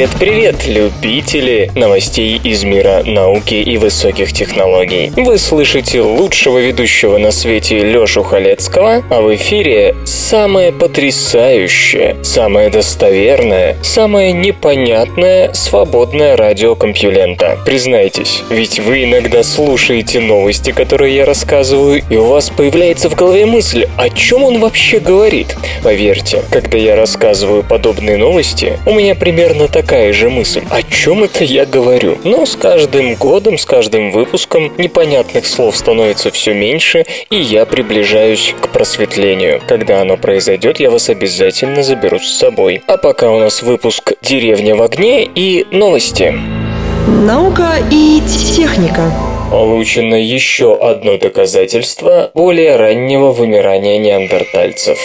Привет-привет, любители новостей из мира науки и высоких технологий. Вы слышите лучшего ведущего на свете Лёшу Халецкого, а в эфире самое потрясающее, самое достоверное, самое непонятное свободное радиокомпьюлента. Признайтесь, ведь вы иногда слушаете новости, которые я рассказываю, и у вас появляется в голове мысль, о чем он вообще говорит. Поверьте, когда я рассказываю подобные новости, у меня примерно так такая же мысль. О чем это я говорю? Но с каждым годом, с каждым выпуском непонятных слов становится все меньше, и я приближаюсь к просветлению. Когда оно произойдет, я вас обязательно заберу с собой. А пока у нас выпуск «Деревня в огне» и новости. Наука и техника. Получено еще одно доказательство более раннего вымирания неандертальцев.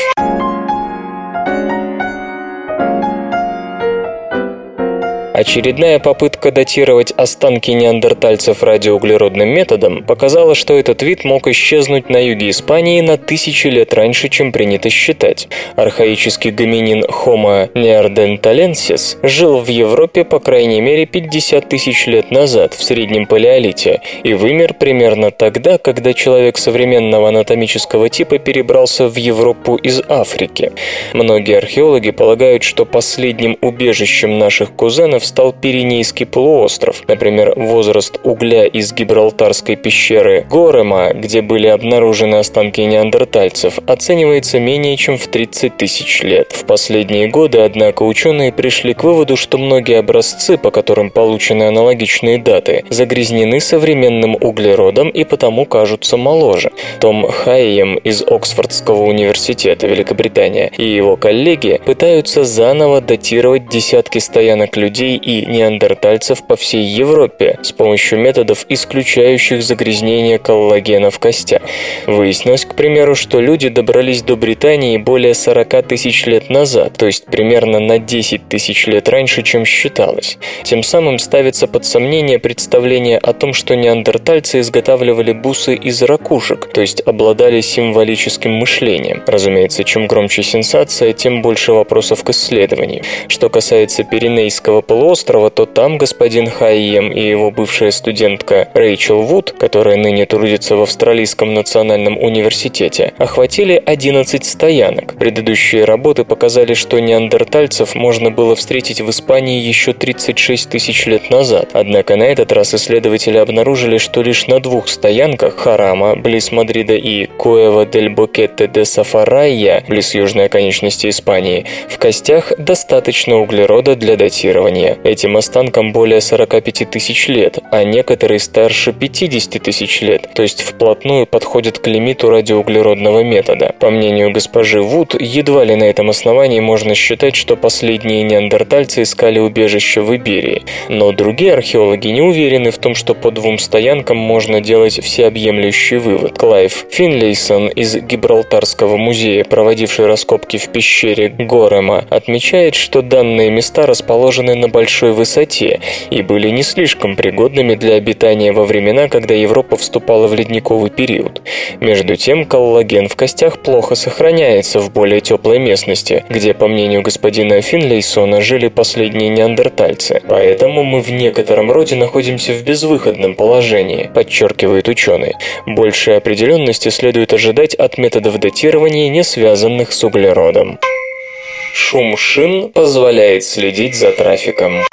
Очередная попытка датировать останки неандертальцев радиоуглеродным методом показала, что этот вид мог исчезнуть на юге Испании на тысячи лет раньше, чем принято считать. Архаический гоминин Homo neanderthalensis жил в Европе по крайней мере 50 тысяч лет назад, в среднем палеолите, и вымер примерно тогда, когда человек современного анатомического типа перебрался в Европу из Африки. Многие археологи полагают, что последним убежищем наших кузенов стал Пиренейский полуостров. Например, возраст угля из Гибралтарской пещеры Горема, где были обнаружены останки неандертальцев, оценивается менее чем в 30 тысяч лет. В последние годы, однако, ученые пришли к выводу, что многие образцы, по которым получены аналогичные даты, загрязнены современным углеродом и потому кажутся моложе. Том Хайем из Оксфордского университета Великобритания и его коллеги пытаются заново датировать десятки стоянок людей и неандертальцев по всей Европе с помощью методов, исключающих загрязнение коллагена в костях. Выяснилось, к примеру, что люди добрались до Британии более 40 тысяч лет назад, то есть примерно на 10 тысяч лет раньше, чем считалось. Тем самым ставится под сомнение представление о том, что неандертальцы изготавливали бусы из ракушек, то есть обладали символическим мышлением. Разумеется, чем громче сенсация, тем больше вопросов к исследованию. Что касается Пиренейского полуострова, полуострова, то там господин Хайем и его бывшая студентка Рэйчел Вуд, которая ныне трудится в Австралийском национальном университете, охватили 11 стоянок. Предыдущие работы показали, что неандертальцев можно было встретить в Испании еще 36 тысяч лет назад. Однако на этот раз исследователи обнаружили, что лишь на двух стоянках Харама, близ Мадрида и Куэва дель Бокетте де Сафарайя, близ южной оконечности Испании, в костях достаточно углерода для датирования. Этим останкам более 45 тысяч лет, а некоторые старше 50 тысяч лет, то есть вплотную подходят к лимиту радиоуглеродного метода. По мнению госпожи Вуд, едва ли на этом основании можно считать, что последние неандертальцы искали убежище в Иберии. Но другие археологи не уверены в том, что по двум стоянкам можно делать всеобъемлющий вывод. Клайв Финлейсон из Гибралтарского музея, проводивший раскопки в пещере Горема, отмечает, что данные места расположены на большом большой высоте и были не слишком пригодными для обитания во времена, когда Европа вступала в ледниковый период. Между тем, коллаген в костях плохо сохраняется в более теплой местности, где, по мнению господина Финлейсона, жили последние неандертальцы. Поэтому мы в некотором роде находимся в безвыходном положении, подчеркивает ученый. Большей определенности следует ожидать от методов датирования, не связанных с углеродом. Шум шин позволяет следить за трафиком.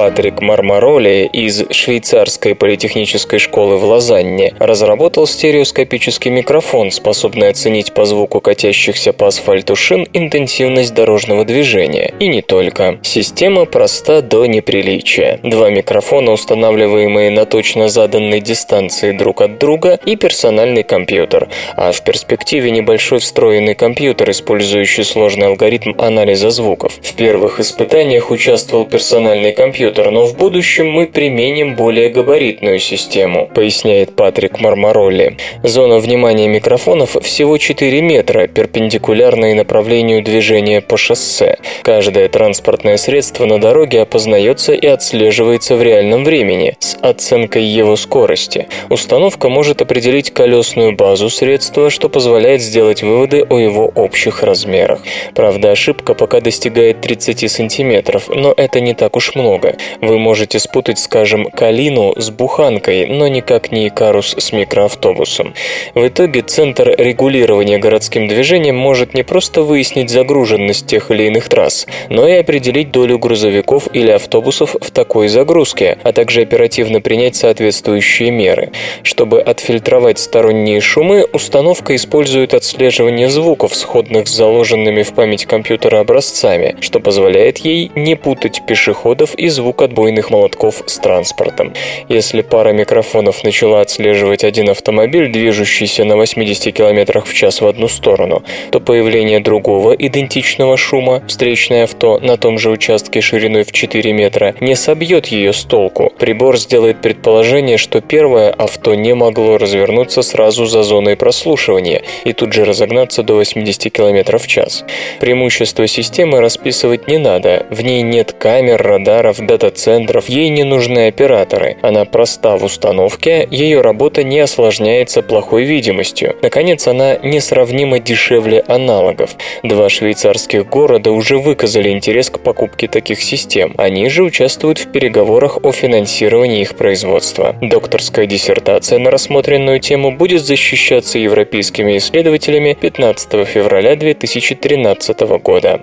Патрик Мармароли из швейцарской политехнической школы в Лозанне разработал стереоскопический микрофон, способный оценить по звуку катящихся по асфальту шин интенсивность дорожного движения. И не только. Система проста до неприличия. Два микрофона, устанавливаемые на точно заданной дистанции друг от друга, и персональный компьютер, а в перспективе небольшой встроенный компьютер, использующий сложный алгоритм анализа звуков. В первых испытаниях участвовал персональный компьютер, но в будущем мы применим более габаритную систему, поясняет Патрик Мармаролли. Зона внимания микрофонов всего 4 метра, перпендикулярной направлению движения по шоссе. Каждое транспортное средство на дороге опознается и отслеживается в реальном времени с оценкой его скорости. Установка может определить колесную базу средства, что позволяет сделать выводы о его общих размерах. Правда, ошибка пока достигает 30 сантиметров, но это не так уж много. Вы можете спутать, скажем, калину с буханкой, но никак не икарус с микроавтобусом. В итоге Центр регулирования городским движением может не просто выяснить загруженность тех или иных трасс, но и определить долю грузовиков или автобусов в такой загрузке, а также оперативно принять соответствующие меры. Чтобы отфильтровать сторонние шумы, установка использует отслеживание звуков, сходных с заложенными в память компьютера образцами, что позволяет ей не путать пешеходов и звук отбойных молотков с транспортом. Если пара микрофонов начала отслеживать один автомобиль, движущийся на 80 км в час в одну сторону, то появление другого идентичного шума, встречное авто на том же участке шириной в 4 метра, не собьет ее с толку. Прибор сделает предположение, что первое авто не могло развернуться сразу за зоной прослушивания и тут же разогнаться до 80 км в час. Преимущество системы расписывать не надо, в ней нет камер, радаров, дата-центров, ей не нужны операторы. Она проста в установке, ее работа не осложняется плохой видимостью. Наконец, она несравнимо дешевле аналогов. Два швейцарских города уже выказали интерес к покупке таких систем. Они же участвуют в переговорах о финансировании их производства. Докторская диссертация на рассмотренную тему будет защищаться европейскими исследователями 15 февраля 2013 года.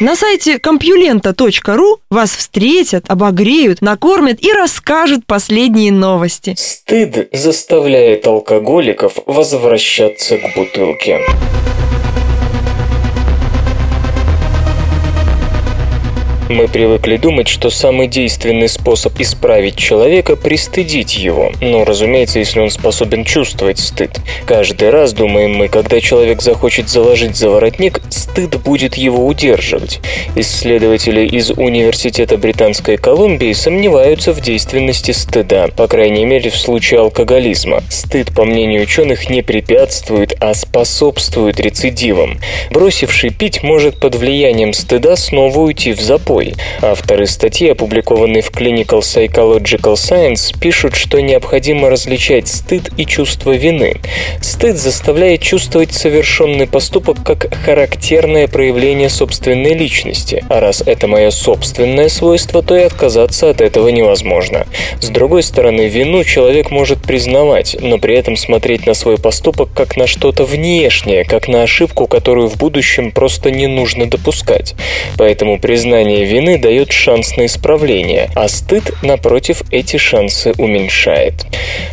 На сайте компьюлента.ру вас встретят, обогреют, накормят и расскажут последние новости. Стыд заставляет алкоголиков возвращаться к бутылке. Мы привыкли думать, что самый действенный способ исправить человека – пристыдить его. Но, разумеется, если он способен чувствовать стыд. Каждый раз, думаем мы, когда человек захочет заложить за воротник, стыд будет его удерживать. Исследователи из Университета Британской Колумбии сомневаются в действенности стыда, по крайней мере в случае алкоголизма. Стыд, по мнению ученых, не препятствует, а способствует рецидивам. Бросивший пить может под влиянием стыда снова уйти в запой собой. Авторы статьи, опубликованной в Clinical Psychological Science, пишут, что необходимо различать стыд и чувство вины. Стыд заставляет чувствовать совершенный поступок как характерное проявление собственной личности, а раз это мое собственное свойство, то и отказаться от этого невозможно. С другой стороны, вину человек может признавать, но при этом смотреть на свой поступок как на что-то внешнее, как на ошибку, которую в будущем просто не нужно допускать. Поэтому признание вины дает шанс на исправление, а стыд, напротив, эти шансы уменьшает.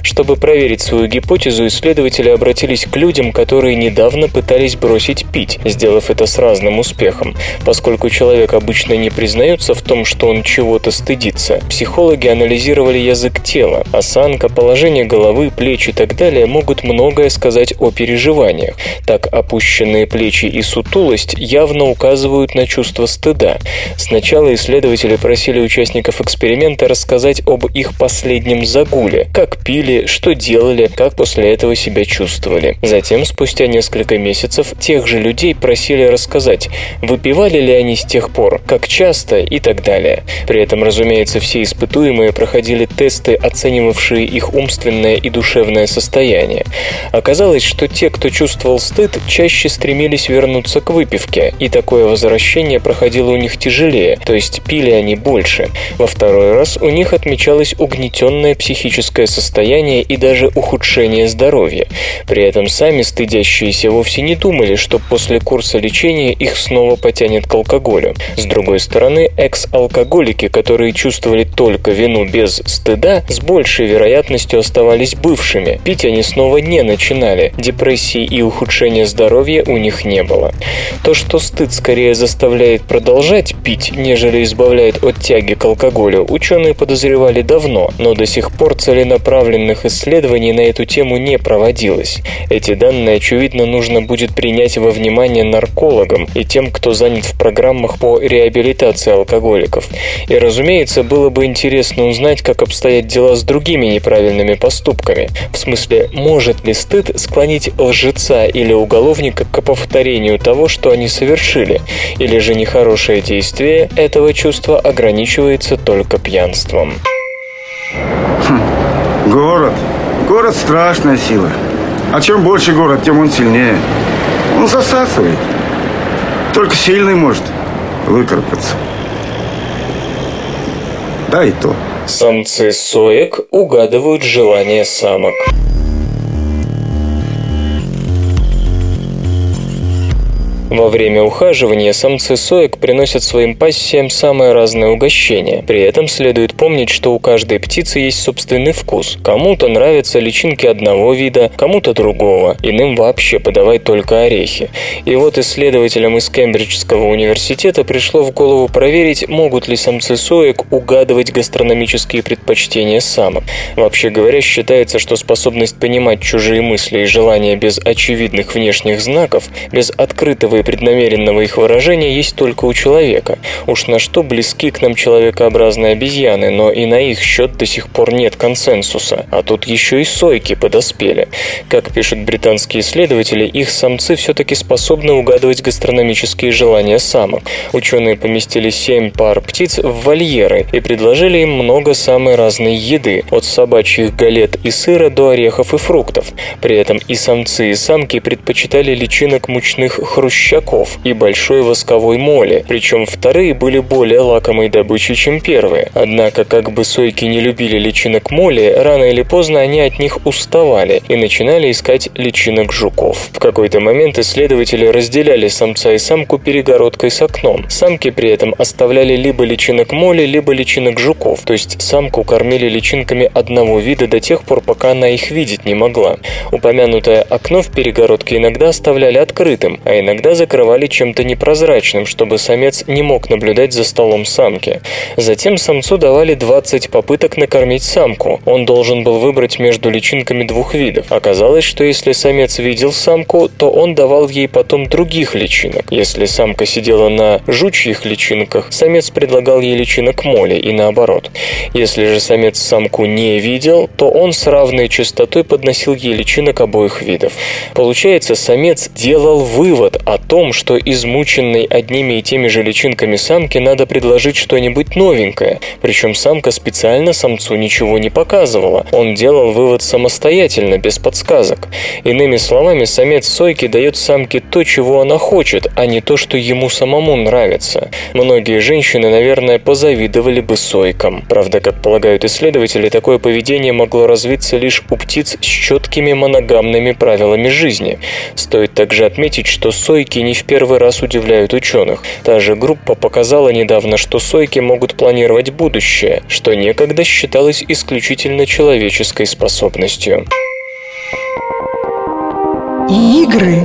Чтобы проверить свою гипотезу, исследователи обратились к людям, которые недавно пытались бросить пить, сделав это с разным успехом. Поскольку человек обычно не признается в том, что он чего-то стыдится, психологи анализировали язык тела, осанка, положение головы, плеч и так далее могут многое сказать о переживаниях. Так, опущенные плечи и сутулость явно указывают на чувство стыда. Сначала Сначала исследователи просили участников эксперимента рассказать об их последнем загуле, как пили, что делали, как после этого себя чувствовали. Затем, спустя несколько месяцев, тех же людей просили рассказать, выпивали ли они с тех пор, как часто и так далее. При этом, разумеется, все испытуемые проходили тесты, оценивавшие их умственное и душевное состояние. Оказалось, что те, кто чувствовал стыд, чаще стремились вернуться к выпивке, и такое возвращение проходило у них тяжелее, то есть пили они больше. Во второй раз у них отмечалось угнетенное психическое состояние и даже ухудшение здоровья. При этом сами стыдящиеся вовсе не думали, что после курса лечения их снова потянет к алкоголю. С другой стороны, экс-алкоголики, которые чувствовали только вину без стыда, с большей вероятностью оставались бывшими. Пить они снова не начинали, депрессии и ухудшения здоровья у них не было. То, что стыд скорее заставляет продолжать пить, нежели избавляет от тяги к алкоголю, ученые подозревали давно, но до сих пор целенаправленных исследований на эту тему не проводилось. Эти данные, очевидно, нужно будет принять во внимание наркологам и тем, кто занят в программах по реабилитации алкоголиков. И, разумеется, было бы интересно узнать, как обстоят дела с другими неправильными поступками. В смысле, может ли стыд склонить лжеца или уголовника к повторению того, что они совершили, или же нехорошее действие этого чувства ограничивается только пьянством. Хм, город. Город – страшная сила. А чем больше город, тем он сильнее. Он засасывает. Только сильный может выкарабкаться. Да и то. Самцы соек угадывают желания самок. Во время ухаживания самцы соек приносят своим пассиям самое разное угощение. При этом следует помнить, что у каждой птицы есть собственный вкус. Кому-то нравятся личинки одного вида, кому-то другого. Иным вообще подавать только орехи. И вот исследователям из Кембриджского университета пришло в голову проверить, могут ли самцы соек угадывать гастрономические предпочтения самок. Вообще говоря, считается, что способность понимать чужие мысли и желания без очевидных внешних знаков, без открытого и преднамеренного их выражения есть только у человека. Уж на что близки к нам человекообразные обезьяны, но и на их счет до сих пор нет консенсуса. А тут еще и сойки подоспели. Как пишут британские исследователи, их самцы все-таки способны угадывать гастрономические желания самок. Ученые поместили семь пар птиц в вольеры и предложили им много самой разной еды, от собачьих галет и сыра до орехов и фруктов. При этом и самцы, и самки предпочитали личинок мучных хрущей щеков и большой восковой моли, причем вторые были более лакомой добычей, чем первые. Однако, как бы сойки не любили личинок моли, рано или поздно они от них уставали и начинали искать личинок жуков. В какой-то момент исследователи разделяли самца и самку перегородкой с окном. Самки при этом оставляли либо личинок моли, либо личинок жуков, то есть самку кормили личинками одного вида до тех пор, пока она их видеть не могла. Упомянутое окно в перегородке иногда оставляли открытым, а иногда закрывали чем-то непрозрачным, чтобы самец не мог наблюдать за столом самки. Затем самцу давали 20 попыток накормить самку. Он должен был выбрать между личинками двух видов. Оказалось, что если самец видел самку, то он давал ей потом других личинок. Если самка сидела на жучьих личинках, самец предлагал ей личинок моли и наоборот. Если же самец самку не видел, то он с равной частотой подносил ей личинок обоих видов. Получается, самец делал вывод о том, что измученной одними и теми же личинками самке надо предложить что-нибудь новенькое, причем самка специально самцу ничего не показывала. Он делал вывод самостоятельно, без подсказок. Иными словами, самец сойки дает самке то, чего она хочет, а не то, что ему самому нравится. Многие женщины, наверное, позавидовали бы сойкам. Правда, как полагают исследователи, такое поведение могло развиться лишь у птиц с четкими моногамными правилами жизни. Стоит также отметить, что сойки сойки не в первый раз удивляют ученых. Та же группа показала недавно, что сойки могут планировать будущее, что некогда считалось исключительно человеческой способностью. Игры.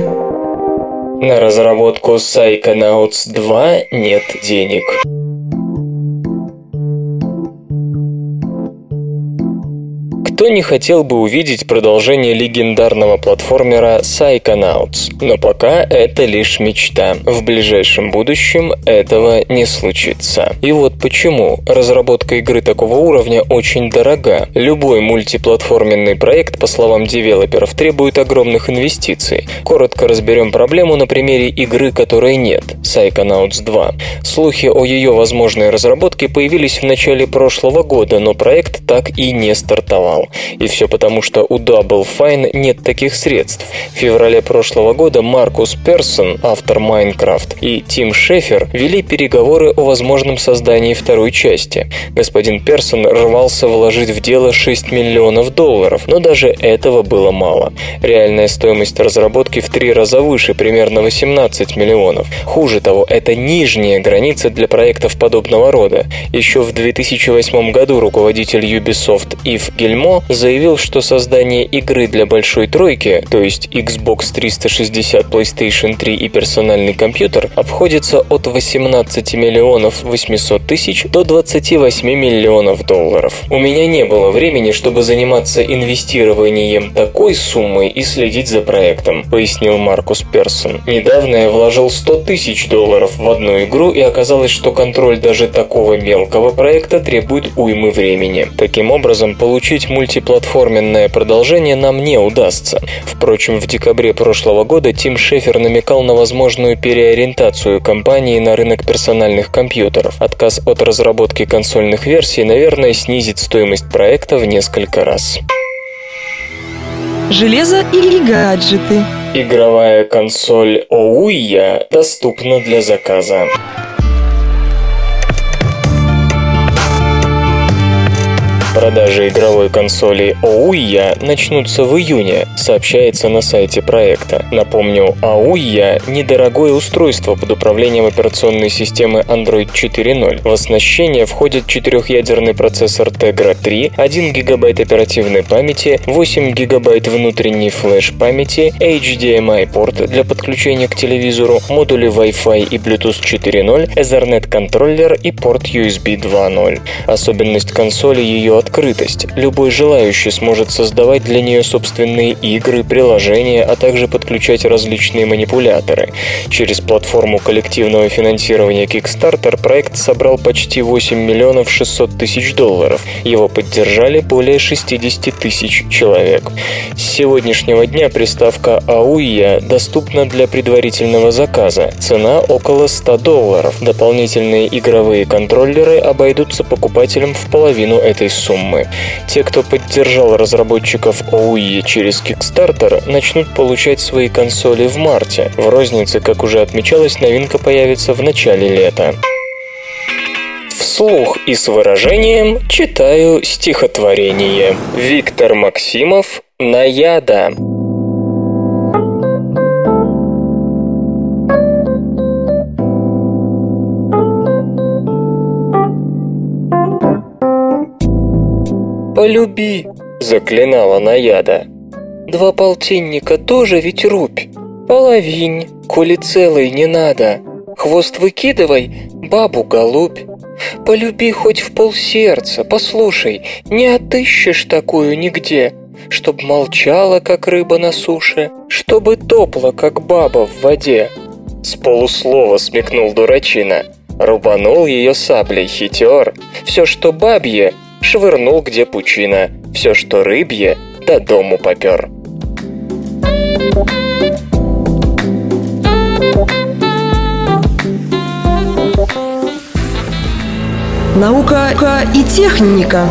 На разработку Psychonauts 2 нет денег. Кто не хотел бы увидеть продолжение легендарного платформера Psychonauts? Но пока это лишь мечта. В ближайшем будущем этого не случится. И вот почему. Разработка игры такого уровня очень дорога. Любой мультиплатформенный проект, по словам девелоперов, требует огромных инвестиций. Коротко разберем проблему на примере игры, которой нет – Psychonauts 2. Слухи о ее возможной разработке появились в начале прошлого года, но проект так и не стартовал. И все потому, что у Double Fine нет таких средств. В феврале прошлого года Маркус Персон, автор Minecraft, и Тим Шефер вели переговоры о возможном создании второй части. Господин Персон рвался вложить в дело 6 миллионов долларов, но даже этого было мало. Реальная стоимость разработки в три раза выше, примерно 18 миллионов. Хуже того, это нижняя граница для проектов подобного рода. Еще в 2008 году руководитель Ubisoft Ив Гельмо заявил, что создание игры для большой тройки, то есть Xbox 360, PlayStation 3 и персональный компьютер, обходится от 18 миллионов 800 тысяч до 28 миллионов долларов. У меня не было времени, чтобы заниматься инвестированием такой суммы и следить за проектом, пояснил Маркус Персон. Недавно я вложил 100 тысяч долларов в одну игру и оказалось, что контроль даже такого мелкого проекта требует уймы времени. Таким образом, получить мультиплатформенное продолжение нам не удастся. Впрочем, в декабре прошлого года Тим Шефер намекал на возможную переориентацию компании на рынок персональных компьютеров. Отказ от разработки консольных версий, наверное, снизит стоимость проекта в несколько раз. Железо или гаджеты. Игровая консоль Ouya доступна для заказа. Продажи игровой консоли Ouya начнутся в июне, сообщается на сайте проекта. Напомню, Ouya – недорогое устройство под управлением операционной системы Android 4.0. В оснащение входит четырехъядерный процессор Tegra 3, 1 ГБ оперативной памяти, 8 ГБ внутренней флеш-памяти, HDMI-порт для подключения к телевизору, модули Wi-Fi и Bluetooth 4.0, Ethernet-контроллер и порт USB 2.0. Особенность консоли – ее открытость. Любой желающий сможет создавать для нее собственные игры, приложения, а также подключать различные манипуляторы. Через платформу коллективного финансирования Kickstarter проект собрал почти 8 миллионов 600 тысяч долларов. Его поддержали более 60 тысяч человек. С сегодняшнего дня приставка AUIA доступна для предварительного заказа. Цена около 100 долларов. Дополнительные игровые контроллеры обойдутся покупателям в половину этой суммы суммы. Те, кто поддержал разработчиков OUI через Kickstarter, начнут получать свои консоли в марте. В рознице, как уже отмечалось, новинка появится в начале лета. Вслух и с выражением читаю стихотворение. Виктор Максимов «Наяда». «Полюби!» – заклинала Наяда. «Два полтинника тоже ведь рубь. Половинь, коли целый не надо. Хвост выкидывай, бабу голубь. Полюби хоть в полсердца, послушай, не отыщешь такую нигде, чтоб молчала, как рыба на суше, чтобы топла, как баба в воде». С полуслова смекнул дурачина. Рубанул ее саблей хитер. Все, что бабье, швырнул где пучина. Все, что рыбье, до дому попер. Наука и техника.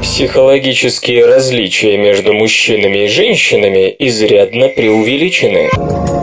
Психологические различия между мужчинами и женщинами изрядно преувеличены.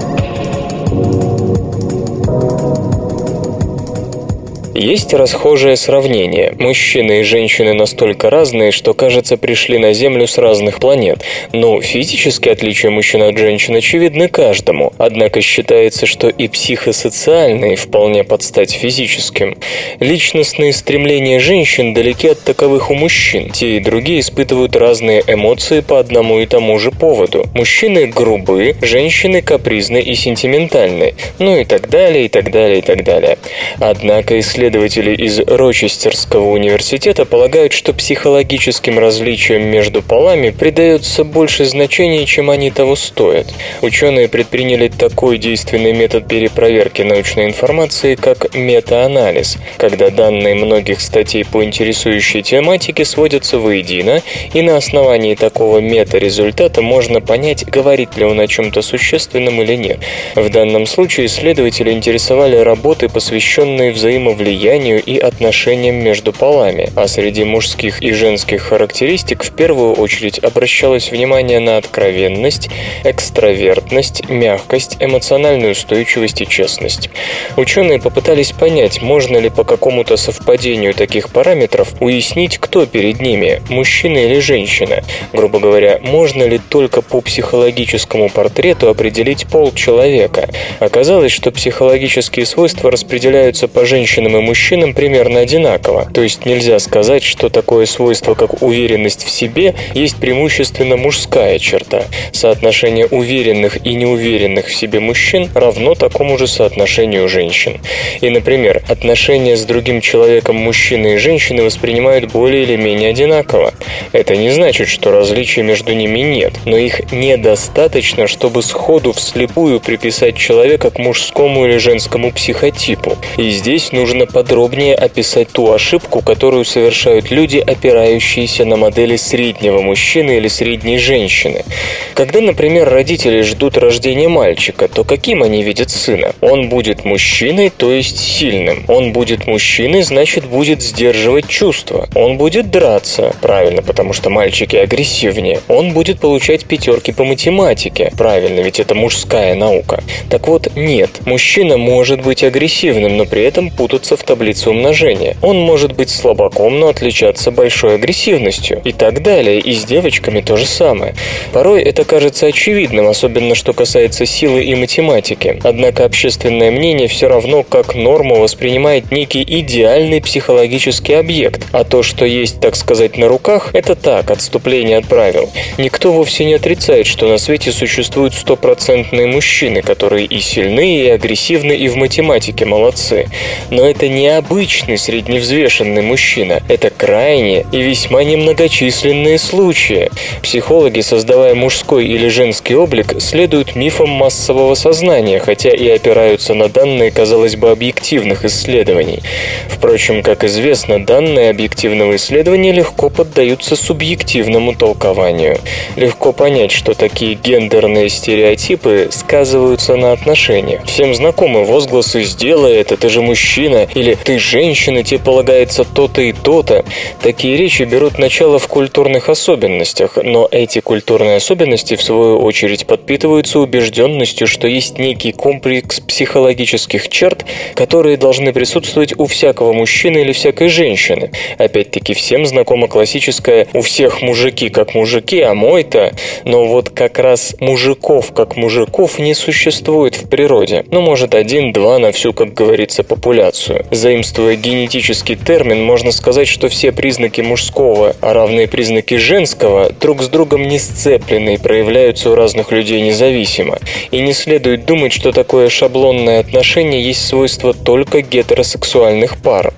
Есть расхожее сравнение. Мужчины и женщины настолько разные, что, кажется, пришли на Землю с разных планет. Но физические отличия мужчин от женщин очевидны каждому. Однако считается, что и психосоциальные вполне под стать физическим. Личностные стремления женщин далеки от таковых у мужчин. Те и другие испытывают разные эмоции по одному и тому же поводу. Мужчины грубы, женщины капризны и сентиментальны. Ну и так далее, и так далее, и так далее. Однако исследования Исследователи из Рочестерского университета полагают, что психологическим различиям между полами придается больше значения, чем они того стоят. Ученые предприняли такой действенный метод перепроверки научной информации, как метаанализ, когда данные многих статей по интересующей тематике сводятся воедино, и на основании такого мета-результата можно понять, говорит ли он о чем-то существенном или нет. В данном случае исследователи интересовали работы, посвященные взаимовлиянию влиянию и отношениям между полами, а среди мужских и женских характеристик в первую очередь обращалось внимание на откровенность, экстравертность, мягкость, эмоциональную устойчивость и честность. Ученые попытались понять, можно ли по какому-то совпадению таких параметров уяснить, кто перед ними, мужчина или женщина. Грубо говоря, можно ли только по психологическому портрету определить пол человека. Оказалось, что психологические свойства распределяются по женщинам и мужчинам примерно одинаково. То есть нельзя сказать, что такое свойство, как уверенность в себе, есть преимущественно мужская черта. Соотношение уверенных и неуверенных в себе мужчин равно такому же соотношению женщин. И, например, отношения с другим человеком мужчины и женщины воспринимают более или менее одинаково. Это не значит, что различий между ними нет, но их недостаточно, чтобы сходу вслепую приписать человека к мужскому или женскому психотипу. И здесь нужно подробнее описать ту ошибку, которую совершают люди, опирающиеся на модели среднего мужчины или средней женщины. Когда, например, родители ждут рождения мальчика, то каким они видят сына? Он будет мужчиной, то есть сильным. Он будет мужчиной, значит, будет сдерживать чувства. Он будет драться, правильно, потому что мальчики агрессивнее. Он будет получать пятерки по математике, правильно, ведь это мужская наука. Так вот, нет, мужчина может быть агрессивным, но при этом путаться в таблице умножения. Он может быть слабаком, но отличаться большой агрессивностью и так далее. И с девочками то же самое. Порой это кажется очевидным, особенно что касается силы и математики. Однако общественное мнение все равно как норму воспринимает некий идеальный психологический объект, а то, что есть, так сказать, на руках, это так, отступление от правил. Никто вовсе не отрицает, что на свете существуют стопроцентные мужчины, которые и сильны, и агрессивны, и в математике молодцы. Но это не обычный средневзвешенный мужчина, это крайние и весьма немногочисленные случаи. Психологи, создавая мужской или женский облик, следуют мифам массового сознания, хотя и опираются на данные, казалось бы, объективных исследований. Впрочем, как известно, данные объективного исследования легко поддаются субъективному толкованию. Легко понять, что такие гендерные стереотипы сказываются на отношениях. Всем знакомы возгласы «сделай это, ты же мужчина» или «ты женщина, тебе полагается то-то и то-то». Такие речи берут начало в культурных особенностях, но эти культурные особенности, в свою очередь, подпитываются убежденностью, что есть некий комплекс психологических черт, которые должны присутствовать у всякого мужчины или всякой женщины. Опять-таки, всем знакома классическая «у всех мужики как мужики, а мой-то...» Но вот как раз мужиков как мужиков не существует в природе. Ну, может, один-два на всю, как говорится, популяцию. Заимствуя генетический термин, можно сказать, что все признаки мужского, а равные признаки женского, друг с другом не сцеплены и проявляются у разных людей независимо. И не следует думать, что такое шаблонное отношение есть свойство только гетеросексуальных пар.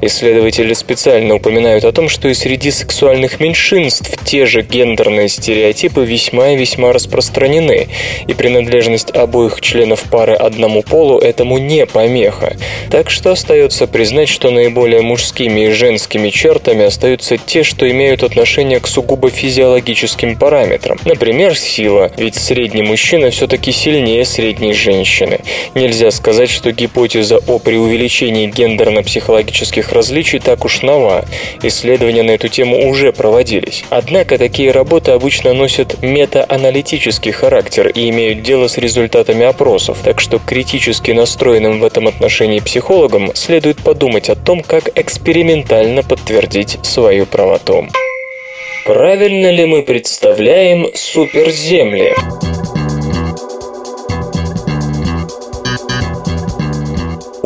Исследователи специально упоминают о том, что и среди сексуальных меньшинств те же гендерные стереотипы весьма и весьма распространены, и принадлежность обоих членов пары одному полу этому не помеха. Так что остается признать, что наиболее мужскими и женскими чертами остаются те, что имеют отношение к сугубо физиологическим параметрам. Например, сила, ведь средний мужчина все-таки сильнее средней женщины. Нельзя сказать, что гипотеза о преувеличении гендерно-психологических различий так уж нова. Исследования на эту тему уже проводились. Однако такие работы обычно носят метааналитический характер и имеют дело с результатами опросов, так что критически настроенным в этом отношении психологам следует подумать о том, как экспериментально подтвердить свою правоту. Правильно ли мы представляем суперземли?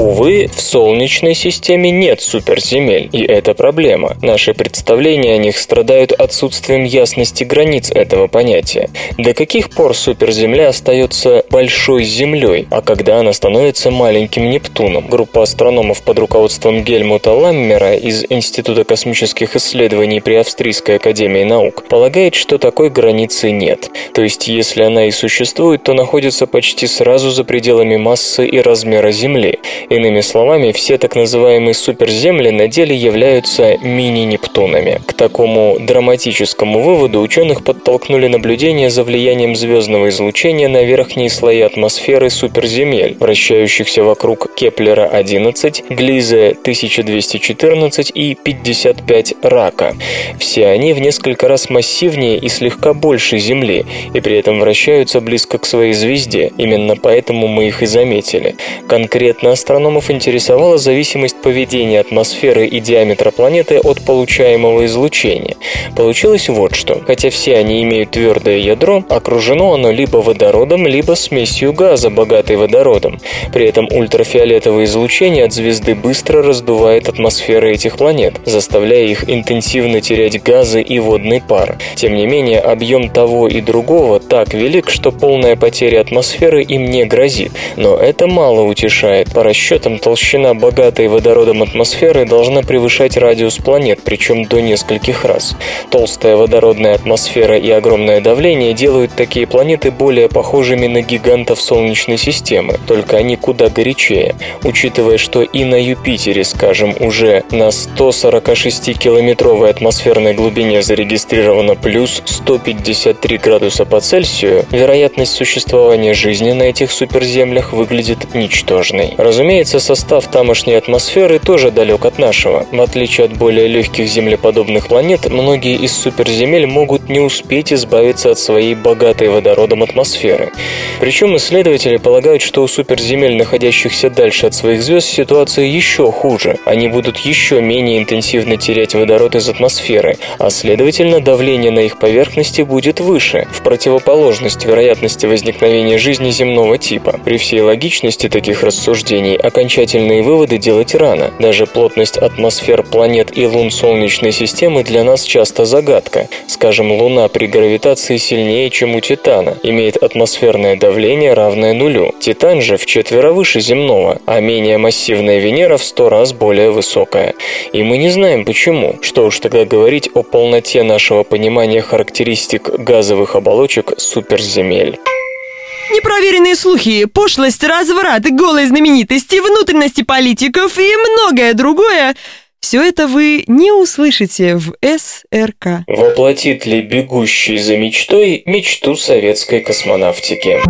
Увы, в Солнечной системе нет суперземель, и это проблема. Наши представления о них страдают отсутствием ясности границ этого понятия. До каких пор суперземля остается большой Землей, а когда она становится маленьким Нептуном? Группа астрономов под руководством Гельмута Ламмера из Института космических исследований при Австрийской академии наук полагает, что такой границы нет. То есть, если она и существует, то находится почти сразу за пределами массы и размера Земли. Иными словами, все так называемые суперземли на деле являются мини-Нептунами. К такому драматическому выводу ученых подтолкнули наблюдения за влиянием звездного излучения на верхние слои атмосферы суперземель, вращающихся вокруг Кеплера-11, Глиза 1214 и 55 Рака. Все они в несколько раз массивнее и слегка больше Земли, и при этом вращаются близко к своей звезде. Именно поэтому мы их и заметили. Конкретно астрономов интересовала зависимость поведения атмосферы и диаметра планеты от получаемого излучения. Получилось вот что. Хотя все они имеют твердое ядро, окружено оно либо водородом, либо смесью газа, богатой водородом. При этом ультрафиолетовое излучение от звезды быстро раздувает атмосферы этих планет, заставляя их интенсивно терять газы и водный пар. Тем не менее, объем того и другого так велик, что полная потеря атмосферы им не грозит. Но это мало утешает. По расчетам, толщина богатой водородом атмосферы должна превышать радиус планет, причем до нескольких раз. Толстая водородная атмосфера и огромное давление делают такие планеты более похожими на гигантов Солнечной системы, только они куда горячее. Учитывая, что и на Юпитере, скажем, уже на 146-километровой атмосферной глубине зарегистрировано плюс 153 градуса по Цельсию, вероятность существования жизни на этих суперземлях выглядит ничтожной. Разумеется, состав тамошней атмосферы тоже далек от нашего. В отличие от более легких землеподобных планет, многие из суперземель могут не успеть избавиться от своей богатой водородом атмосферы. Причем исследователи полагают, что у суперземель, находящихся дальше от своих звезд, ситуация еще хуже. Они будут еще менее интенсивно терять водород из атмосферы, а следовательно давление на их поверхности будет выше, в противоположность вероятности возникновения жизни земного типа. При всей логичности таких рассуждений окончательные выводы делать рано. Даже плотность атмосфер планет и лун Солнечной системы для нас часто загадка. Скажем, Луна при гравитации сильнее, чем у Титана, имеет атмосферное давление, равное нулю. Титан же в четверо выше земного, а менее массивная Венера в сто раз более высокая. И мы не знаем почему. Что уж тогда говорить о полноте нашего понимания характеристик газовых оболочек суперземель. Непроверенные слухи, пошлость, разврат, голые знаменитости, внутренности политиков и многое другое – все это вы не услышите в СРК. Воплотит ли бегущий за мечтой мечту советской космонавтики?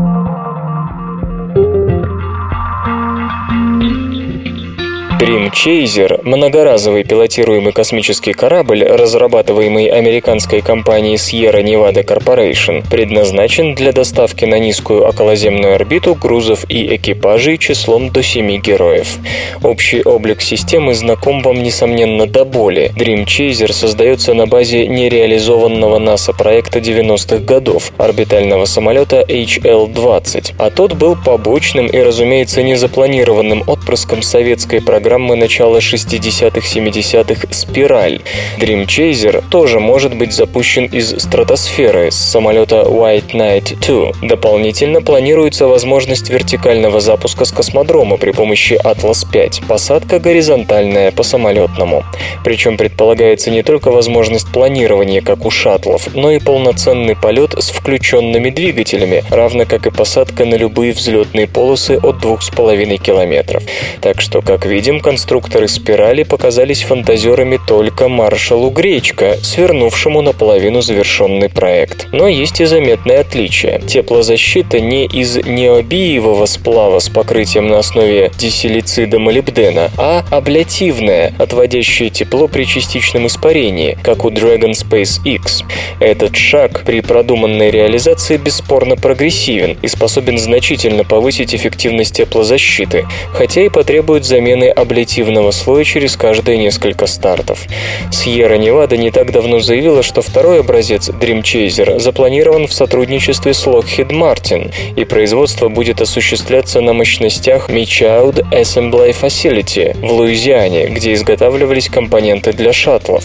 Dream Chaser – многоразовый пилотируемый космический корабль, разрабатываемый американской компанией Sierra Nevada Corporation, предназначен для доставки на низкую околоземную орбиту грузов и экипажей числом до семи героев. Общий облик системы знаком вам, несомненно, до боли. Dream Chaser создается на базе нереализованного НАСА проекта 90-х годов – орбитального самолета HL-20, а тот был побочным и, разумеется, незапланированным отпрыском советской программы программы начала 60-х-70-х «Спираль». Dream Chaser тоже может быть запущен из стратосферы с самолета White Knight 2. Дополнительно планируется возможность вертикального запуска с космодрома при помощи Atlas 5. Посадка горизонтальная по самолетному. Причем предполагается не только возможность планирования, как у шаттлов, но и полноценный полет с включенными двигателями, равно как и посадка на любые взлетные полосы от 2,5 километров. Так что, как видим, конструкторы спирали показались фантазерами только маршалу Гречка, свернувшему наполовину завершенный проект. Но есть и заметное отличие. Теплозащита не из необиевого сплава с покрытием на основе дисилицида молибдена, а аблятивная, отводящая тепло при частичном испарении, как у Dragon Space X. Этот шаг при продуманной реализации бесспорно прогрессивен и способен значительно повысить эффективность теплозащиты, хотя и потребует замены аблятивного аблятивного слоя через каждые несколько стартов. Сьерра Невада не так давно заявила, что второй образец Dream Chaser запланирован в сотрудничестве с Lockheed Martin, и производство будет осуществляться на мощностях Michoud Assembly Facility в Луизиане, где изготавливались компоненты для шаттлов.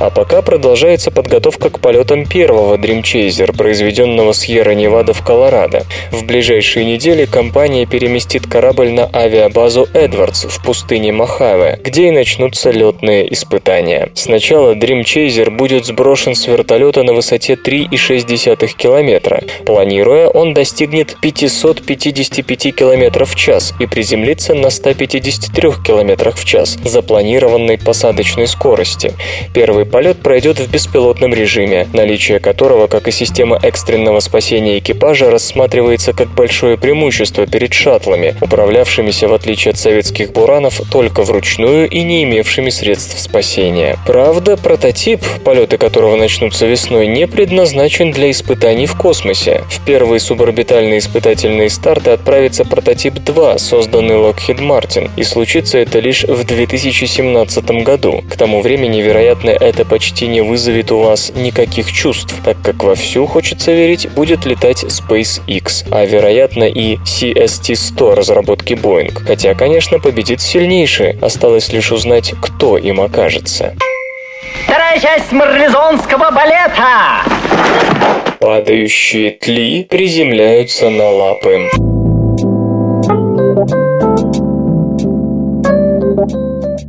А пока продолжается подготовка к полетам первого Dream Chaser, произведенного Сьерра Невада в Колорадо. В ближайшие недели компания переместит корабль на авиабазу Эдвардс в пустыне вершине Мохаве, где и начнутся летные испытания. Сначала Dream Chaser будет сброшен с вертолета на высоте 3,6 километра. Планируя, он достигнет 555 км в час и приземлится на 153 км в час запланированной посадочной скорости. Первый полет пройдет в беспилотном режиме, наличие которого, как и система экстренного спасения экипажа, рассматривается как большое преимущество перед шаттлами, управлявшимися, в отличие от советских буранов, только вручную и не имевшими средств спасения. Правда, прототип, полеты которого начнутся весной, не предназначен для испытаний в космосе. В первые суборбитальные испытательные старты отправится прототип 2, созданный Lockheed Martin, и случится это лишь в 2017 году. К тому времени, вероятно, это почти не вызовет у вас никаких чувств, так как вовсю, хочется верить, будет летать SpaceX, а вероятно и CST-100 разработки Boeing. Хотя, конечно, победит сильнейший, осталось лишь узнать, кто им окажется. Вторая часть марлезонского балета! Падающие тли приземляются на лапы.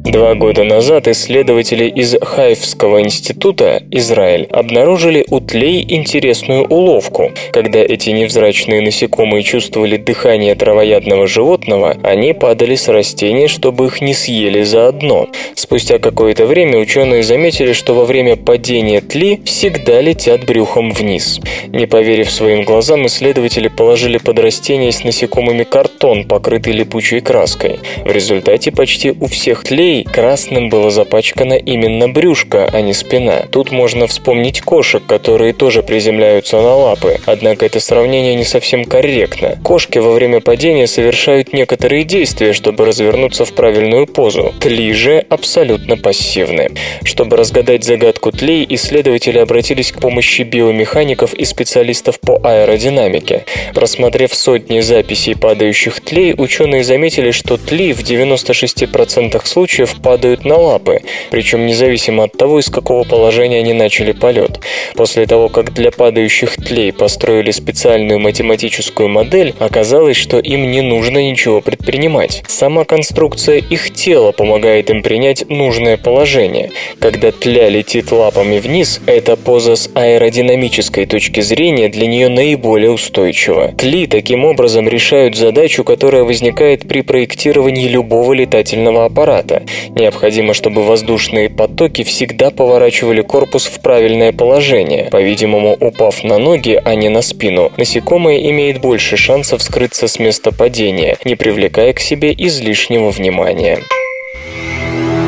Два года назад исследователи из Хайфского института, Израиль, обнаружили у тлей интересную уловку. Когда эти невзрачные насекомые чувствовали дыхание травоядного животного, они падали с растений, чтобы их не съели заодно. Спустя какое-то время ученые заметили, что во время падения тли всегда летят брюхом вниз. Не поверив своим глазам, исследователи положили под растение с насекомыми картон, покрытый липучей краской. В результате почти у всех тлей красным было запачкано именно брюшко, а не спина. Тут можно вспомнить кошек, которые тоже приземляются на лапы, однако это сравнение не совсем корректно. Кошки во время падения совершают некоторые действия, чтобы развернуться в правильную позу. Тли же абсолютно пассивны. Чтобы разгадать загадку тлей, исследователи обратились к помощи биомехаников и специалистов по аэродинамике. Просмотрев сотни записей падающих тлей, ученые заметили, что тли в 96% случаев случаев падают на лапы, причем независимо от того, из какого положения они начали полет. После того, как для падающих тлей построили специальную математическую модель, оказалось, что им не нужно ничего предпринимать. Сама конструкция их тела помогает им принять нужное положение. Когда тля летит лапами вниз, эта поза с аэродинамической точки зрения для нее наиболее устойчива. Тли таким образом решают задачу, которая возникает при проектировании любого летательного аппарата. Необходимо, чтобы воздушные потоки всегда поворачивали корпус в правильное положение. По-видимому, упав на ноги, а не на спину, насекомое имеет больше шансов скрыться с места падения, не привлекая к себе излишнего внимания.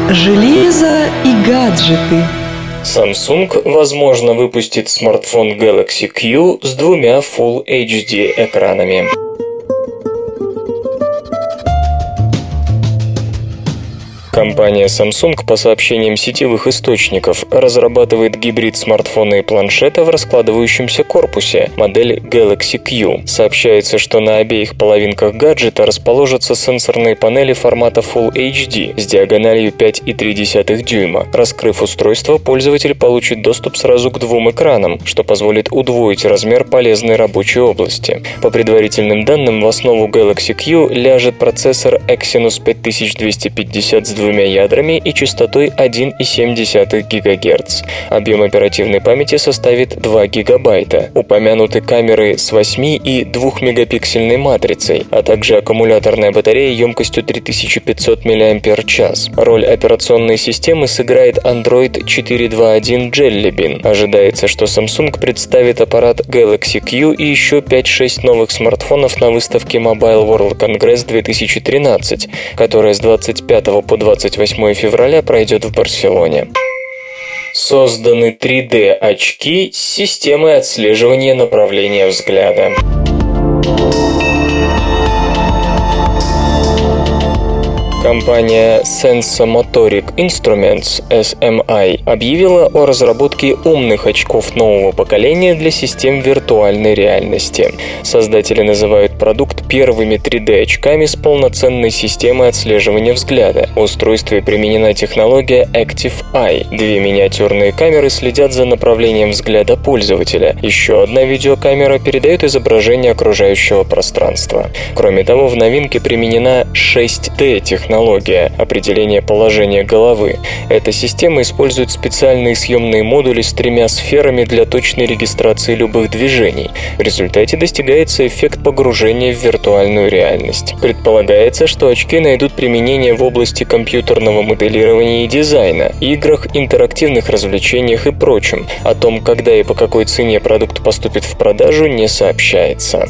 Железо и гаджеты. Samsung, возможно, выпустит смартфон Galaxy Q с двумя Full HD экранами. Компания Samsung, по сообщениям сетевых источников, разрабатывает гибрид смартфона и планшета в раскладывающемся корпусе, модель Galaxy Q. Сообщается, что на обеих половинках гаджета расположатся сенсорные панели формата Full HD с диагональю 5,3 дюйма. Раскрыв устройство, пользователь получит доступ сразу к двум экранам, что позволит удвоить размер полезной рабочей области. По предварительным данным, в основу Galaxy Q ляжет процессор Exynos 5250 с двумя ядрами и частотой 1,7 ГГц. Объем оперативной памяти составит 2 ГБ. Упомянуты камеры с 8 и 2 мегапиксельной матрицей, а также аккумуляторная батарея емкостью 3500 мАч. Роль операционной системы сыграет Android 4.2.1 Jelly Bean. Ожидается, что Samsung представит аппарат Galaxy Q и еще 5-6 новых смартфонов на выставке Mobile World Congress 2013, которая с 25 по 20 28 февраля пройдет в Барселоне. Созданы 3D-очки с системой отслеживания направления взгляда. Компания Sensomotoric Instruments SMI объявила о разработке умных очков нового поколения для систем виртуальной реальности. Создатели называют продукт первыми 3D-очками с полноценной системой отслеживания взгляда. В устройстве применена технология Active Eye. Две миниатюрные камеры следят за направлением взгляда пользователя. Еще одна видеокамера передает изображение окружающего пространства. Кроме того, в новинке применена 6D технология определение положения головы. Эта система использует специальные съемные модули с тремя сферами для точной регистрации любых движений. В результате достигается эффект погружения в виртуальную реальность. Предполагается, что очки найдут применение в области компьютерного моделирования и дизайна, играх, интерактивных развлечениях и прочем. О том, когда и по какой цене продукт поступит в продажу, не сообщается.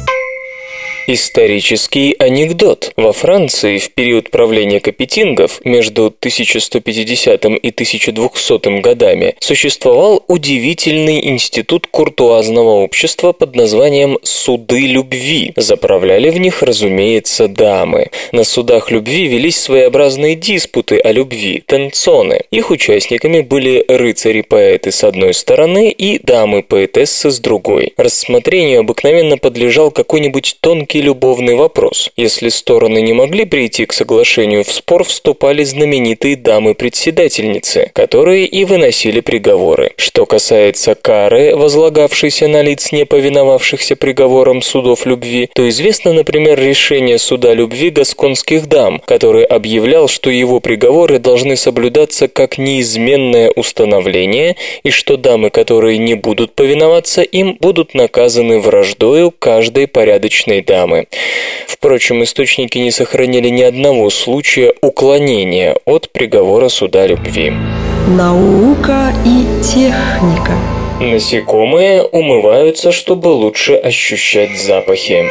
Исторический анекдот. Во Франции в период правления капетингов между 1150 и 1200 годами существовал удивительный институт куртуазного общества под названием «Суды любви». Заправляли в них, разумеется, дамы. На судах любви велись своеобразные диспуты о любви, танцоны. Их участниками были рыцари-поэты с одной стороны и дамы-поэтессы с другой. Рассмотрению обыкновенно подлежал какой-нибудь тонкий тонкий любовный вопрос. Если стороны не могли прийти к соглашению, в спор вступали знаменитые дамы-председательницы, которые и выносили приговоры. Что касается кары, возлагавшейся на лиц, не повиновавшихся приговорам судов любви, то известно, например, решение суда любви гасконских дам, который объявлял, что его приговоры должны соблюдаться как неизменное установление и что дамы, которые не будут повиноваться им, будут наказаны враждою каждой порядочной дамы ямы. Впрочем, источники не сохранили ни одного случая уклонения от приговора суда любви. Наука и техника. Насекомые умываются, чтобы лучше ощущать запахи.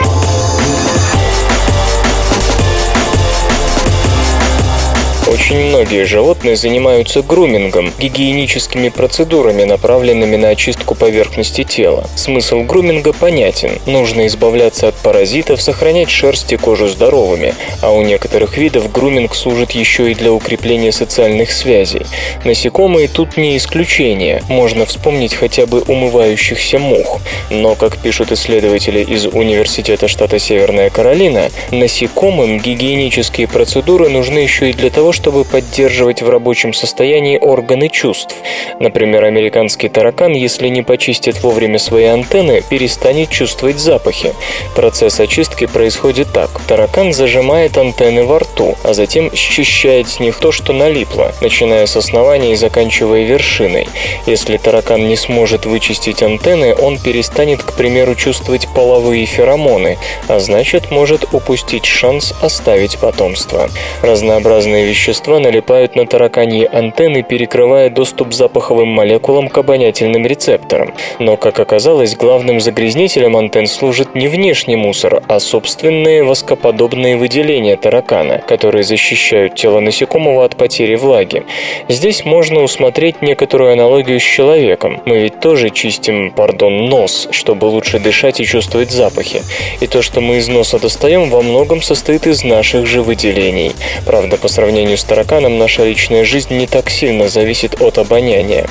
Очень многие животные занимаются грумингом, гигиеническими процедурами, направленными на очистку поверхности тела. Смысл груминга понятен. Нужно избавляться от паразитов, сохранять шерсть и кожу здоровыми, а у некоторых видов груминг служит еще и для укрепления социальных связей. Насекомые тут не исключение, можно вспомнить хотя бы умывающихся мух. Но, как пишут исследователи из Университета штата Северная Каролина, насекомым гигиенические процедуры нужны еще и для того, чтобы поддерживать в рабочем состоянии органы чувств. Например, американский таракан, если не почистит вовремя свои антенны, перестанет чувствовать запахи. Процесс очистки происходит так. Таракан зажимает антенны во рту, а затем счищает с них то, что налипло, начиная с основания и заканчивая вершиной. Если таракан не сможет вычистить антенны, он перестанет, к примеру, чувствовать половые феромоны, а значит может упустить шанс оставить потомство. Разнообразные вещества вещества налипают на тараканьи антенны, перекрывая доступ запаховым молекулам к обонятельным рецепторам. Но, как оказалось, главным загрязнителем антенн служит не внешний мусор, а собственные воскоподобные выделения таракана, которые защищают тело насекомого от потери влаги. Здесь можно усмотреть некоторую аналогию с человеком. Мы ведь тоже чистим, пардон, нос, чтобы лучше дышать и чувствовать запахи. И то, что мы из носа достаем, во многом состоит из наших же выделений. Правда, по сравнению с тараканом наша личная жизнь не так сильно зависит от обоняния.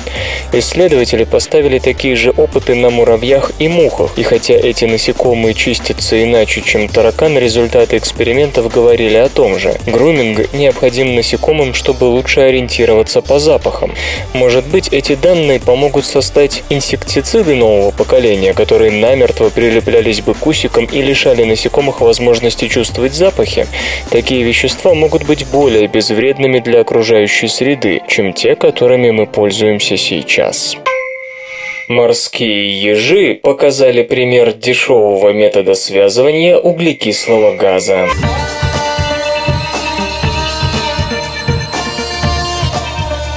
Исследователи поставили такие же опыты на муравьях и мухах, и хотя эти насекомые чистятся иначе, чем таракан, результаты экспериментов говорили о том же. Груминг необходим насекомым, чтобы лучше ориентироваться по запахам. Может быть, эти данные помогут создать инсектициды нового поколения, которые намертво прилеплялись бы к усикам и лишали насекомых возможности чувствовать запахи. Такие вещества могут быть более безвредными вредными для окружающей среды, чем те, которыми мы пользуемся сейчас. Морские ежи показали пример дешевого метода связывания углекислого газа.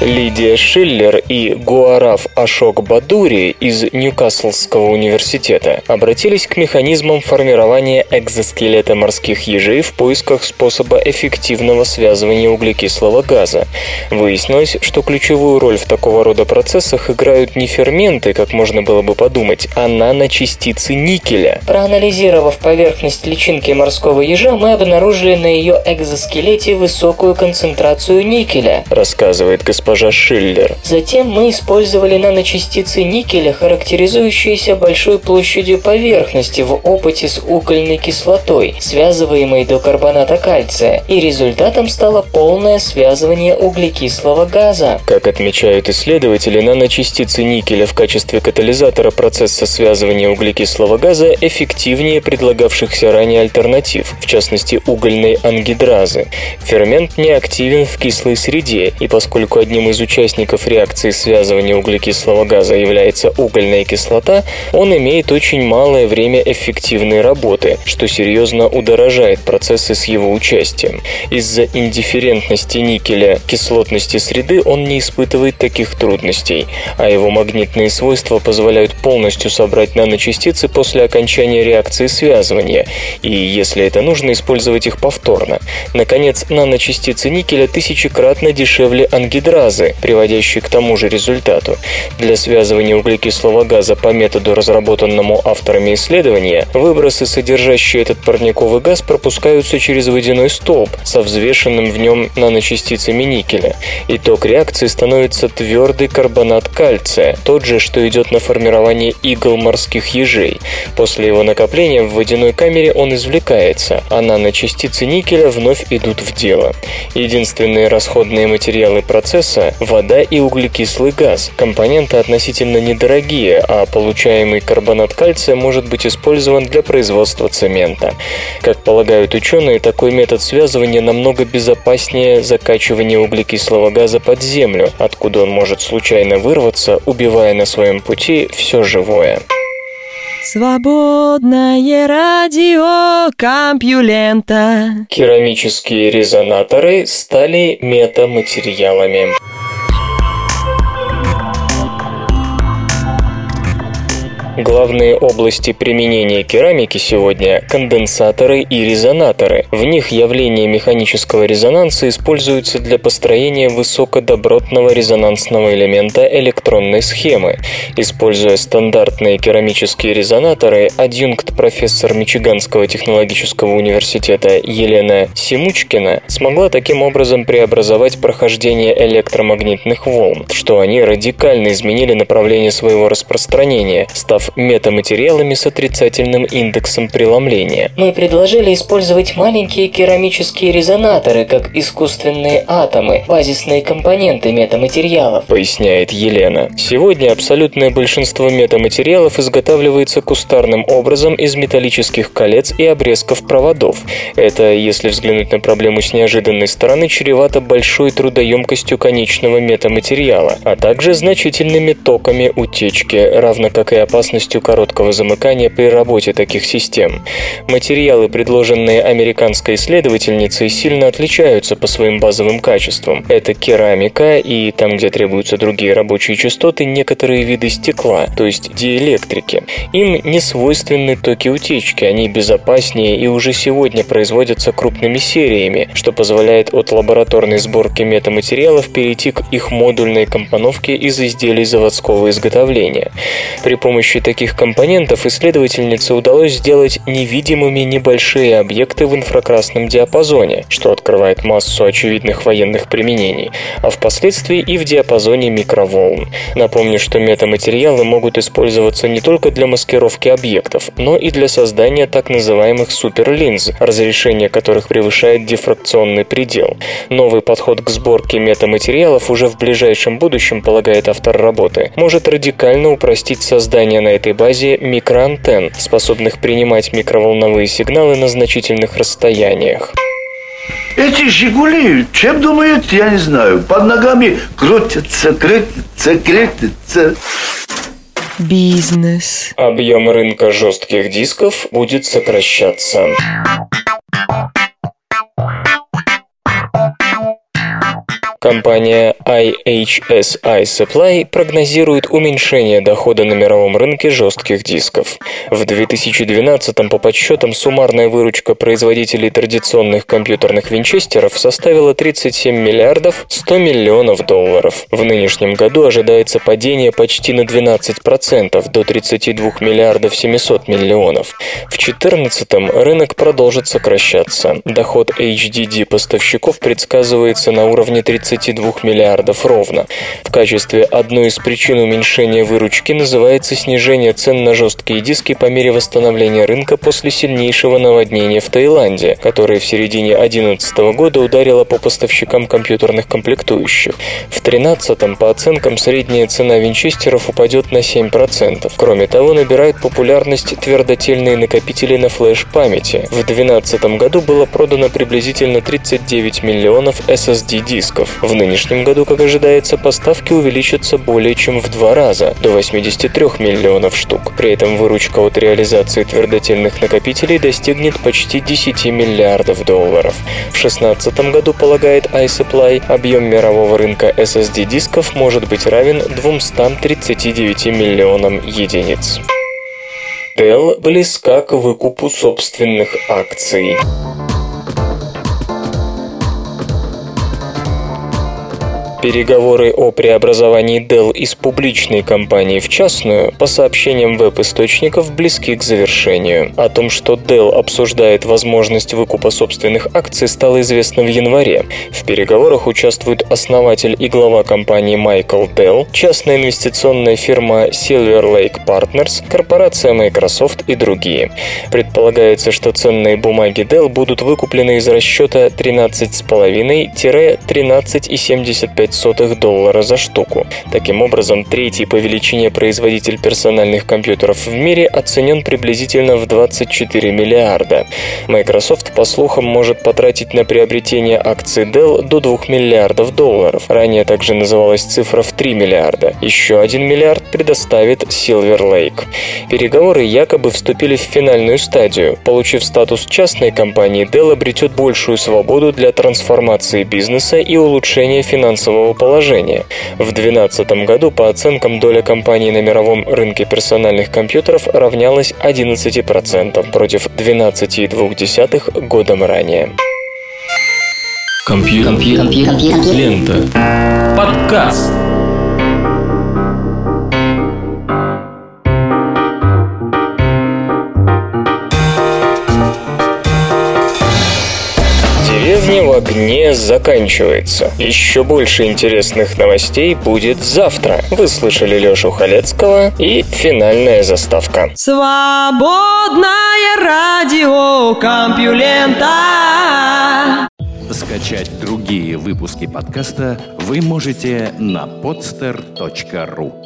Лидия Шиллер и Гуараф Ашок Бадури из Ньюкаслского университета обратились к механизмам формирования экзоскелета морских ежей в поисках способа эффективного связывания углекислого газа. Выяснилось, что ключевую роль в такого рода процессах играют не ферменты, как можно было бы подумать, а наночастицы никеля. Проанализировав поверхность личинки морского ежа, мы обнаружили на ее экзоскелете высокую концентрацию никеля, рассказывает господин госпожа Шиллер. Затем мы использовали наночастицы никеля, характеризующиеся большой площадью поверхности в опыте с угольной кислотой, связываемой до карбоната кальция, и результатом стало полное связывание углекислого газа. Как отмечают исследователи, наночастицы никеля в качестве катализатора процесса связывания углекислого газа эффективнее предлагавшихся ранее альтернатив, в частности угольной ангидразы. Фермент не активен в кислой среде, и поскольку одним из участников реакции связывания углекислого газа является угольная кислота, он имеет очень малое время эффективной работы, что серьезно удорожает процессы с его участием. Из-за индифферентности никеля кислотности среды он не испытывает таких трудностей, а его магнитные свойства позволяют полностью собрать наночастицы после окончания реакции связывания, и, если это нужно, использовать их повторно. Наконец, наночастицы никеля тысячекратно дешевле ангидразы, приводящей к тому же результату. Для связывания углекислого газа по методу, разработанному авторами исследования, выбросы, содержащие этот парниковый газ, пропускаются через водяной столб со взвешенным в нем наночастицами никеля. Итог реакции становится твердый карбонат кальция, тот же, что идет на формирование игл морских ежей. После его накопления в водяной камере он извлекается, а наночастицы никеля вновь идут в дело. Единственные расходные материалы процесса – вода и углекислый газ. Компоненты относительно недорогие, а получаемый карбонат кальция может быть использован для производства цемента. Как полагают ученые, такой метод связывания намного безопаснее закачивания углекислого газа под землю, откуда он может случайно вырваться, убивая на своем пути все живое. Свободное радио Компьюлента. Керамические резонаторы стали метаматериалами. Главные области применения керамики сегодня – конденсаторы и резонаторы. В них явление механического резонанса используется для построения высокодобротного резонансного элемента электронной схемы. Используя стандартные керамические резонаторы, адъюнкт-профессор Мичиганского технологического университета Елена Симучкина смогла таким образом преобразовать прохождение электромагнитных волн, что они радикально изменили направление своего распространения, став метаматериалами с отрицательным индексом преломления. Мы предложили использовать маленькие керамические резонаторы как искусственные атомы, базисные компоненты метаматериалов, поясняет Елена. Сегодня абсолютное большинство метаматериалов изготавливается кустарным образом из металлических колец и обрезков проводов. Это, если взглянуть на проблему с неожиданной стороны, чревато большой трудоемкостью конечного метаматериала, а также значительными токами утечки, равно как и опасностью опасностью короткого замыкания при работе таких систем. Материалы, предложенные американской исследовательницей, сильно отличаются по своим базовым качествам. Это керамика и, там, где требуются другие рабочие частоты, некоторые виды стекла, то есть диэлектрики. Им не свойственны токи утечки, они безопаснее и уже сегодня производятся крупными сериями, что позволяет от лабораторной сборки метаматериалов перейти к их модульной компоновке из изделий заводского изготовления. При помощи таких компонентов исследовательнице удалось сделать невидимыми небольшие объекты в инфракрасном диапазоне, что открывает массу очевидных военных применений, а впоследствии и в диапазоне микроволн. Напомню, что метаматериалы могут использоваться не только для маскировки объектов, но и для создания так называемых суперлинз, разрешение которых превышает дифракционный предел. Новый подход к сборке метаматериалов уже в ближайшем будущем, полагает автор работы, может радикально упростить создание на этой базе микроантенн, способных принимать микроволновые сигналы на значительных расстояниях. Эти «Жигули», чем думают, я не знаю, под ногами крутятся, крутятся, крутятся. Бизнес. Объем рынка жестких дисков будет сокращаться. Компания IHSI Supply прогнозирует уменьшение дохода на мировом рынке жестких дисков. В 2012 по подсчетам суммарная выручка производителей традиционных компьютерных винчестеров составила 37 миллиардов 100 миллионов долларов. В нынешнем году ожидается падение почти на 12% до 32 миллиардов 700 миллионов. В 2014 рынок продолжит сокращаться. Доход HDD поставщиков предсказывается на уровне 30 32 миллиардов ровно. В качестве одной из причин уменьшения выручки называется снижение цен на жесткие диски по мере восстановления рынка после сильнейшего наводнения в Таиланде, которое в середине 2011 года ударило по поставщикам компьютерных комплектующих. В 2013 по оценкам, средняя цена винчестеров упадет на 7%. Кроме того, набирают популярность твердотельные накопители на флеш-памяти. В 2012 году было продано приблизительно 39 миллионов SSD-дисков. В нынешнем году, как ожидается, поставки увеличатся более чем в два раза, до 83 миллионов штук. При этом выручка от реализации твердотельных накопителей достигнет почти 10 миллиардов долларов. В 2016 году, полагает iSupply, объем мирового рынка SSD-дисков может быть равен 239 миллионам единиц. Dell близка к выкупу собственных акций. Переговоры о преобразовании Dell из публичной компании в частную, по сообщениям веб-источников, близки к завершению. О том, что Dell обсуждает возможность выкупа собственных акций, стало известно в январе. В переговорах участвуют основатель и глава компании Майкл Dell, частная инвестиционная фирма Silver Lake Partners, корпорация Microsoft и другие. Предполагается, что ценные бумаги Dell будут выкуплены из расчета 13,5-13,75 0,05 доллара за штуку. Таким образом, третий по величине производитель персональных компьютеров в мире оценен приблизительно в 24 миллиарда. Microsoft, по слухам, может потратить на приобретение акций Dell до 2 миллиардов долларов. Ранее также называлась цифра в 3 миллиарда. Еще 1 миллиард предоставит Silver Lake. Переговоры якобы вступили в финальную стадию. Получив статус частной компании, Dell обретет большую свободу для трансформации бизнеса и улучшения финансового финансового положения. В 2012 году, по оценкам, доля компании на мировом рынке персональных компьютеров равнялась 11% против 12,2% годом ранее. Компьютер. Компьютер. Компьютер. Лента. Подкаст. В огне» заканчивается. Еще больше интересных новостей будет завтра. Вы слышали Лешу Халецкого и финальная заставка. Свободное радио Компьюлента. Скачать другие выпуски подкаста вы можете на podster.ru